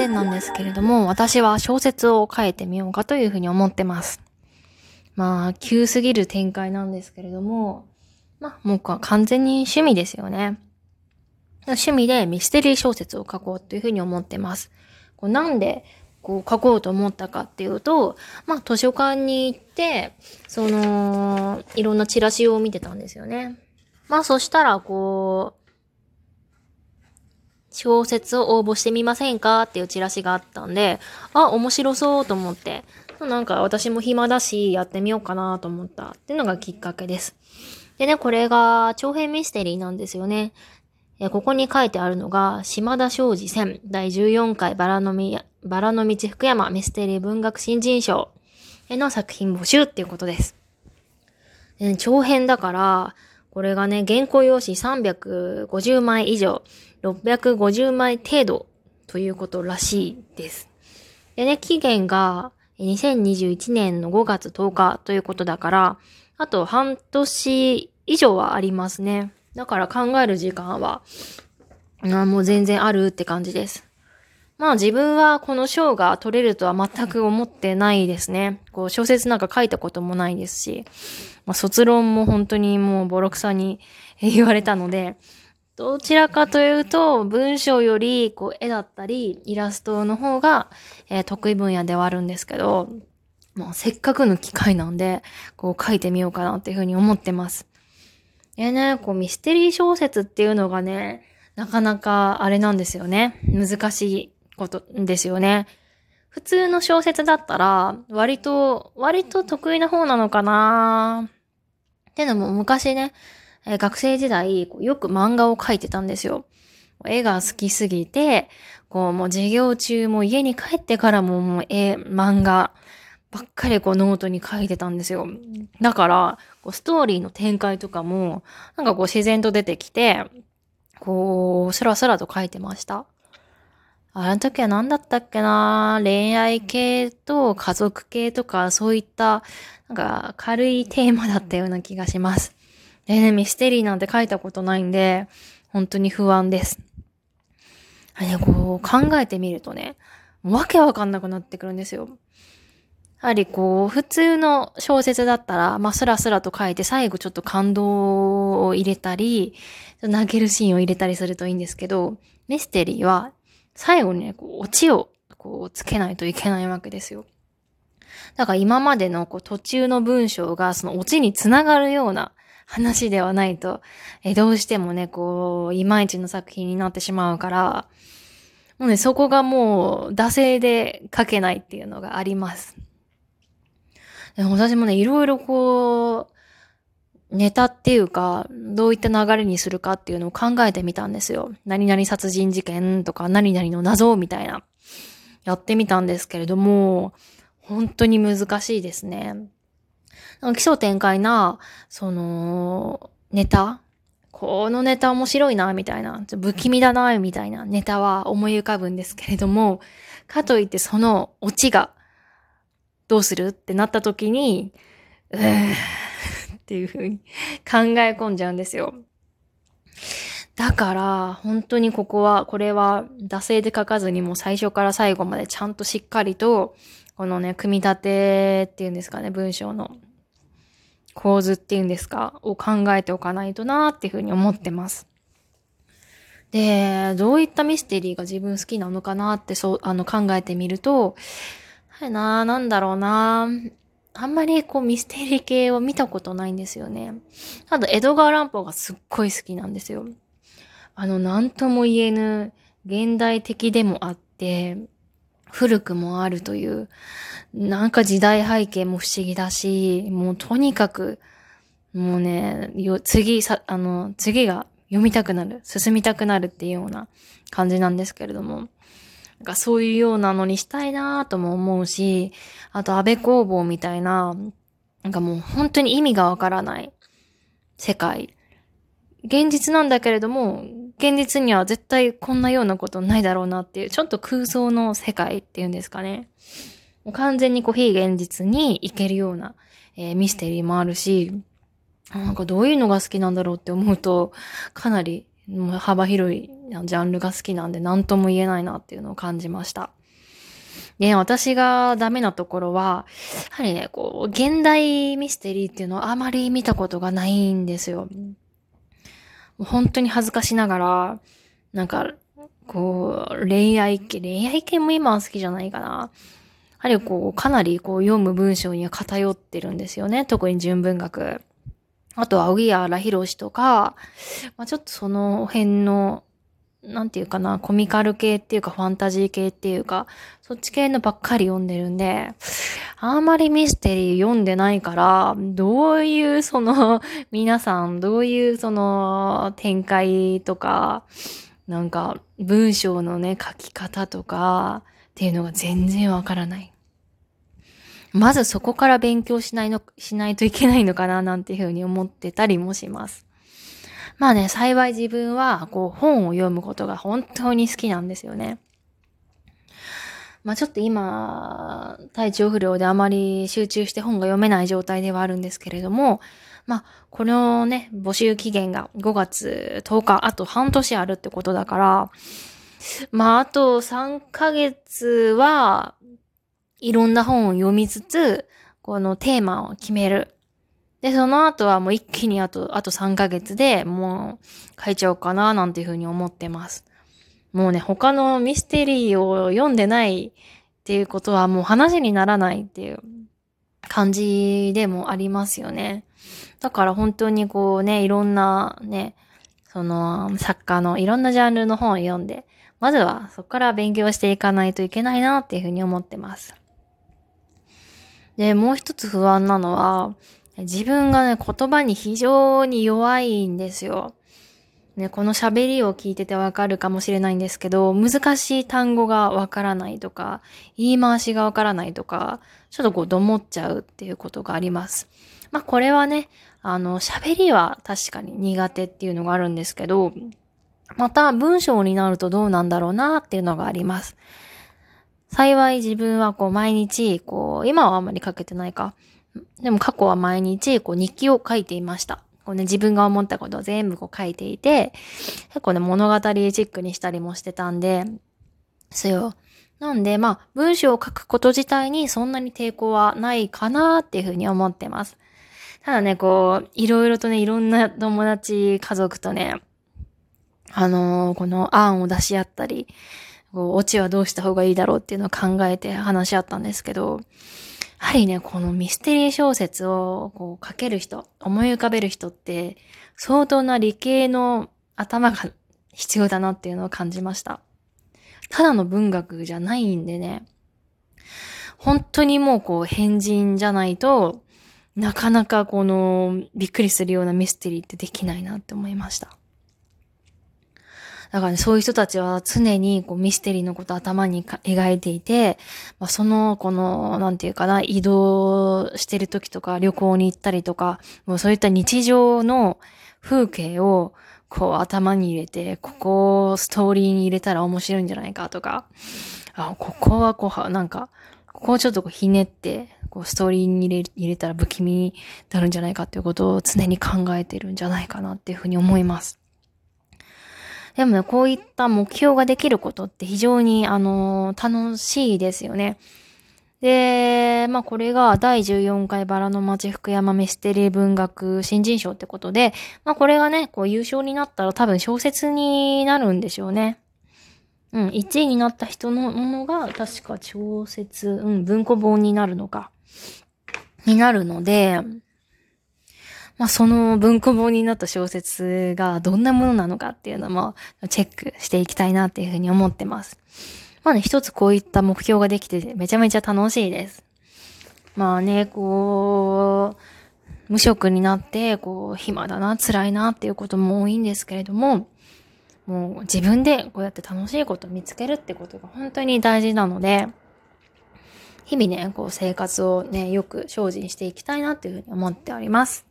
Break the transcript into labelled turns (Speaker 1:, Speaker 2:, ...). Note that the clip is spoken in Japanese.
Speaker 1: 然なんですけれども、私は小説を書いてみようかというふうに思ってます。まあ、急すぎる展開なんですけれども、まあ、もう完全に趣味ですよね。趣味でミステリー小説を書こうというふうに思ってます。こうなんで、こう書こうと思ったかっていうと、まあ図書館に行って、その、いろんなチラシを見てたんですよね。まあそしたら、こう、小説を応募してみませんかっていうチラシがあったんで、あ、面白そうと思って、なんか私も暇だし、やってみようかなと思ったっていうのがきっかけです。でね、これが長編ミステリーなんですよね。えここに書いてあるのが、島田昌司戦第14回バラのみ、バラの道福山ミステリー文学新人賞への作品募集っていうことです。長編だから、これがね、原稿用紙350枚以上、650枚程度ということらしいです。でね、期限が2021年の5月10日ということだから、あと半年以上はありますね。だから考える時間は、あもう全然あるって感じです。まあ自分はこの賞が取れるとは全く思ってないですね。こう小説なんか書いたこともないですし、まあ、卒論も本当にもうボロクサに 言われたので、どちらかというと文章よりこう絵だったりイラストの方が、えー、得意分野ではあるんですけど、もうせっかくの機会なんで、こう書いてみようかなっていうふうに思ってます。えね、こうミステリー小説っていうのがね、なかなかあれなんですよね。難しいことですよね。普通の小説だったら、割と、割と得意な方なのかなってのも昔ね、え学生時代、よく漫画を描いてたんですよ。絵が好きすぎて、こうもう授業中も家に帰ってからももう絵、漫画ばっかりこうノートに書いてたんですよ。だから、こうストーリーの展開とかも、なんかこう自然と出てきて、こう、スラスラと書いてました。あの時は何だったっけな？恋愛系と家族系とかそういった、なんか軽いテーマだったような気がします。でね、ミステリーなんて書いたことないんで、本当に不安です。あれ、こう考えてみるとね、わけわかんなくなってくるんですよ。やはりこう、普通の小説だったら、まあ、スラスラと書いて、最後ちょっと感動を入れたり、泣けるシーンを入れたりするといいんですけど、ミステリーは、最後にね、こう、オチを、こう、つけないといけないわけですよ。だから今までのこう途中の文章がそのオチにつながるような話ではないと、えどうしてもね、こう、いまいちの作品になってしまうから、もうね、そこがもう、惰性で書けないっていうのがあります。でも私もね、いろいろこう、ネタっていうか、どういった流れにするかっていうのを考えてみたんですよ。何々殺人事件とか、何々の謎みたいな。やってみたんですけれども、本当に難しいですね。奇想天開な、その、ネタ？このネタ面白いな、みたいな、不気味だな、みたいなネタは思い浮かぶんですけれども、かといってそのオチがどうするってなった時に、うーっていう風に考え込んじゃうんですよ。だから、本当にここは、これは、惰性で書かずにも最初から最後までちゃんとしっかりと、このね、組み立てっていうんですかね、文章の構図っていうんですか、を考えておかないとなーっていうふうに思ってます。で、どういったミステリーが自分好きなのかなってそう、あの考えてみると、はいな、なんだろうな。あんまりこうミステリー系を見たことないんですよね。あと、エドガー・ランポーがすっごい好きなんですよ。あの、なんとも言えぬ、現代的でもあって、古くもあるという、なんか時代背景も不思議だし、もうとにかく、もうね、次、さ、あの、次が読みたくなる、進みたくなるっていうような感じなんですけれども。なんかそういうようなのにしたいなとも思うし、あと安倍工房みたいな、なんかもう本当に意味がわからない世界。現実なんだけれども、現実には絶対こんなようなことないだろうなっていう、ちょっと空想の世界っていうんですかね。もう完全にこう非現実に行けるような、えー、ミステリーもあるし、なんかどういうのが好きなんだろうって思うと、かなり幅広いジャンルが好きなんで何とも言えないなっていうのを感じました。で、私がダメなところは、やはりね、こう、現代ミステリーっていうのをあまり見たことがないんですよ。本当に恥ずかしながら、なんか、こう、恋愛系、恋愛系も今は好きじゃないかな。やはりこう、かなりこう、読む文章には偏ってるんですよね。特に純文学。あとは、荻原博士とか、まあ、ちょっとその辺の、なんていうかな、コミカル系っていうか、ファンタジー系っていうか、そっち系のばっかり読んでるんで、あんまりミステリー読んでないから、どういうその、皆さん、どういうその、展開とか、なんか、文章のね、書き方とか、っていうのが全然わからない。まずそこから勉強しないの、しないといけないのかななんていうふうに思ってたりもします。まあね、幸い自分はこう本を読むことが本当に好きなんですよね。まあちょっと今、体調不良であまり集中して本が読めない状態ではあるんですけれども、まあ、このね、募集期限が5月10日、あと半年あるってことだから、まあ、あと3ヶ月は、いろんな本を読みつつ、このテーマを決める。で、その後はもう一気にあと、あと3ヶ月でもう書いちゃおうかななんていうふうに思ってます。もうね、他のミステリーを読んでないっていうことはもう話にならないっていう感じでもありますよね。だから本当にこうね、いろんなね、その作家のいろんなジャンルの本を読んで、まずはそこから勉強していかないといけないなっていうふうに思ってます。で、もう一つ不安なのは、自分がね、言葉に非常に弱いんですよ。ね、この喋りを聞いててわかるかもしれないんですけど、難しい単語がわからないとか、言い回しがわからないとか、ちょっとこう、どもっちゃうっていうことがあります。まあ、これはね、あの、喋りは確かに苦手っていうのがあるんですけど、また文章になるとどうなんだろうなっていうのがあります。幸い自分はこう毎日、こう、今はあんまり書けてないか。でも過去は毎日、こう日記を書いていました。こうね、自分が思ったことを全部こう書いていて、結構ね、物語チックにしたりもしてたんで、すよ。なんで、まあ、文章を書くこと自体にそんなに抵抗はないかなっていうふうに思ってます。ただね、こう、いろいろとね、いろんな友達、家族とね、あのー、この案を出し合ったり、こう、オチはどうした方がいいだろうっていうのを考えて話し合ったんですけど、やはりね、このミステリー小説をこう書ける人、思い浮かべる人って、相当な理系の頭が必要だなっていうのを感じました。ただの文学じゃないんでね、本当にもうこう変人じゃないと、なかなかこのびっくりするようなミステリーってできないなって思いました。だからね、そういう人たちは常にこうミステリーのこと頭に描いていて、まあ、その、この、なんていうかな、移動してる時とか旅行に行ったりとか、もうそういった日常の風景をこう頭に入れて、ここをストーリーに入れたら面白いんじゃないかとか、あ、ここはこう、なんか、ここをちょっとこうひねって、こうストーリーに入れ入れたら不気味になるんじゃないかっていうことを常に考えてるんじゃないかなっていうふうに思います。でもね、こういった目標ができることって非常に、あの、楽しいですよね。で、まあこれが第14回バラの町福山ミステリー文学新人賞ってことで、まあこれがね、こう優勝になったら多分小説になるんでしょうね。うん、1位になった人のものが確か小説、うん、文庫本になるのか。になるので、まあ、その文庫本になった小説がどんなものなのかっていうのもチェックしていきたいなっていうふうに思ってます。まあね、一つこういった目標ができてめちゃめちゃ楽しいです。まあね、こう、無職になって、こう、暇だな、辛いなっていうことも多いんですけれども、もう自分でこうやって楽しいことを見つけるってことが本当に大事なので、日々ね、こう生活をね、よく精進していきたいなっていうふうに思っております。